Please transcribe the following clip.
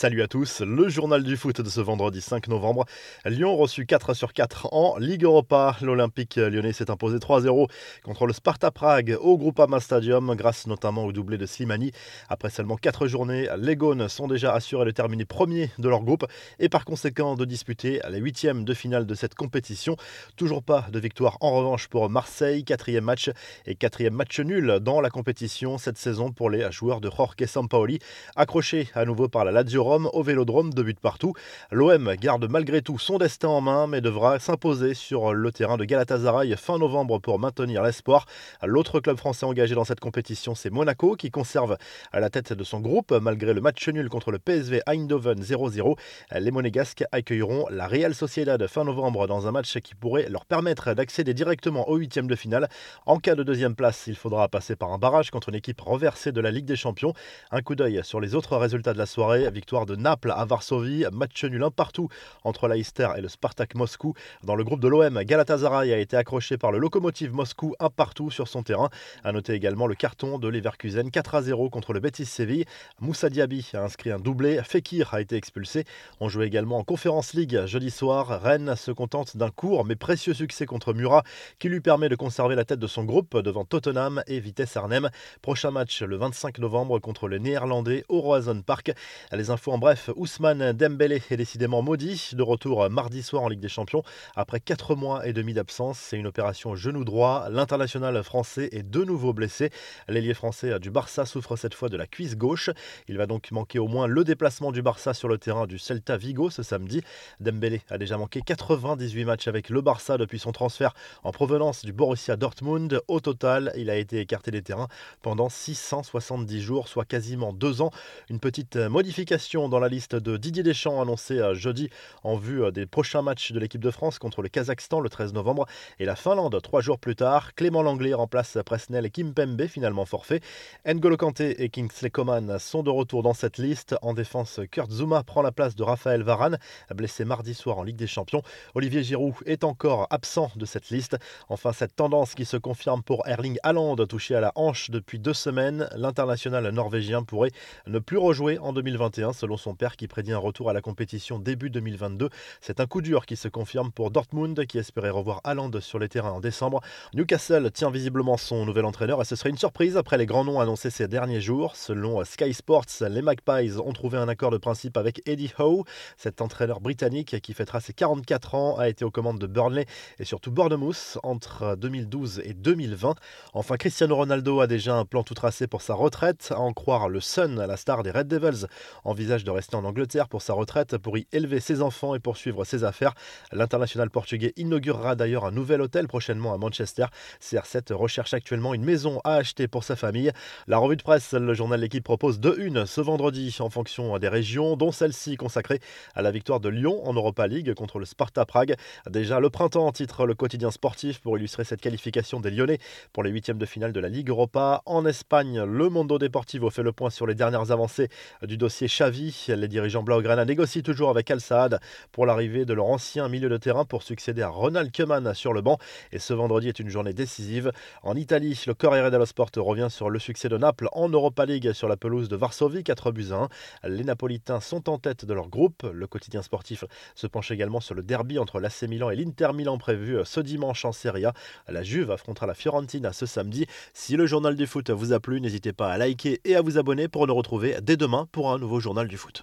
Salut à tous, le journal du foot de ce vendredi 5 novembre. Lyon reçu 4 sur 4 en Ligue Europa. L'Olympique lyonnais s'est imposé 3-0 contre le Sparta Prague au Groupama Stadium grâce notamment au doublé de Slimani. Après seulement 4 journées, les Gaunes sont déjà assurés de terminer premier de leur groupe et par conséquent de disputer les huitièmes de finale de cette compétition. Toujours pas de victoire en revanche pour Marseille, quatrième match et quatrième match nul dans la compétition cette saison pour les joueurs de Jorge Sampaoli, accrochés à nouveau par la Lazio au vélodrome, de buts partout. L'OM garde malgré tout son destin en main, mais devra s'imposer sur le terrain de Galatasaray fin novembre pour maintenir l'espoir. L'autre club français engagé dans cette compétition, c'est Monaco, qui conserve à la tête de son groupe malgré le match nul contre le PSV Eindhoven 0-0. Les Monégasques accueilleront la Real Sociedad fin novembre dans un match qui pourrait leur permettre d'accéder directement au huitième de finale. En cas de deuxième place, il faudra passer par un barrage contre une équipe reversée de la Ligue des Champions. Un coup d'œil sur les autres résultats de la soirée. Victoire de Naples à Varsovie, match nul un partout entre l'Aïster et le Spartak Moscou. Dans le groupe de l'OM, Galatasaray a été accroché par le Lokomotiv Moscou un partout sur son terrain. A noter également le carton de Leverkusen 4 à 0 contre le Betis Séville. Moussa Diaby a inscrit un doublé, Fekir a été expulsé. On jouait également en Conférence League jeudi soir. Rennes se contente d'un court mais précieux succès contre Murat qui lui permet de conserver la tête de son groupe devant Tottenham et Vitesse Arnhem. Prochain match le 25 novembre contre les Néerlandais au Roazhon Park. Les infos en bref, Ousmane Dembélé est décidément maudit. De retour mardi soir en Ligue des Champions après 4 mois et demi d'absence. C'est une opération genou droit. L'international français est de nouveau blessé. L'ailier français du Barça souffre cette fois de la cuisse gauche. Il va donc manquer au moins le déplacement du Barça sur le terrain du Celta Vigo ce samedi. Dembélé a déjà manqué 98 matchs avec le Barça depuis son transfert en provenance du Borussia Dortmund. Au total, il a été écarté des terrains pendant 670 jours, soit quasiment 2 ans. Une petite modification dans la liste de Didier Deschamps annoncée euh, jeudi en vue euh, des prochains matchs de l'équipe de France contre le Kazakhstan le 13 novembre et la Finlande trois jours plus tard. Clément Langlais remplace Presnel et Kimpembe finalement forfait. N'Golo Kanté et Kingsley Coman sont de retour dans cette liste. En défense, Kurt Zuma prend la place de Raphaël Varane, blessé mardi soir en Ligue des Champions. Olivier Giroud est encore absent de cette liste. Enfin, cette tendance qui se confirme pour Erling Haaland, touché à la hanche depuis deux semaines. L'international norvégien pourrait ne plus rejouer en 2021 selon son père qui prédit un retour à la compétition début 2022. C'est un coup dur qui se confirme pour Dortmund qui espérait revoir Haaland sur les terrains en décembre. Newcastle tient visiblement son nouvel entraîneur et ce serait une surprise après les grands noms annoncés ces derniers jours. Selon Sky Sports, les Magpies ont trouvé un accord de principe avec Eddie Howe. Cet entraîneur britannique qui fêtera ses 44 ans a été aux commandes de Burnley et surtout Bournemouth entre 2012 et 2020. Enfin, Cristiano Ronaldo a déjà un plan tout tracé pour sa retraite, à en croire le Sun, la star des Red Devils, envisage de rester en Angleterre pour sa retraite, pour y élever ses enfants et poursuivre ses affaires. L'international portugais inaugurera d'ailleurs un nouvel hôtel prochainement à Manchester. CR7 recherche actuellement une maison à acheter pour sa famille. La revue de presse, le journal L'équipe propose deux une ce vendredi en fonction des régions, dont celle-ci consacrée à la victoire de Lyon en Europa League contre le Sparta Prague. Déjà le printemps, titre le quotidien sportif pour illustrer cette qualification des Lyonnais pour les huitièmes de finale de la Ligue Europa. En Espagne, le Mondo Deportivo fait le point sur les dernières avancées du dossier Xavi. Les dirigeants blaugrana négocient toujours avec Al Saad pour l'arrivée de leur ancien milieu de terrain pour succéder à Ronald Koeman sur le banc. Et ce vendredi est une journée décisive. En Italie, le Corriere dello Sport revient sur le succès de Naples en Europa League sur la pelouse de Varsovie, 4 buts à 1. Les Napolitains sont en tête de leur groupe. Le quotidien sportif se penche également sur le derby entre l'AC Milan et l'Inter Milan prévu ce dimanche en Serie A. La Juve affrontera la Fiorentina ce samedi. Si le journal du foot vous a plu, n'hésitez pas à liker et à vous abonner pour nous retrouver dès demain pour un nouveau journal du foot.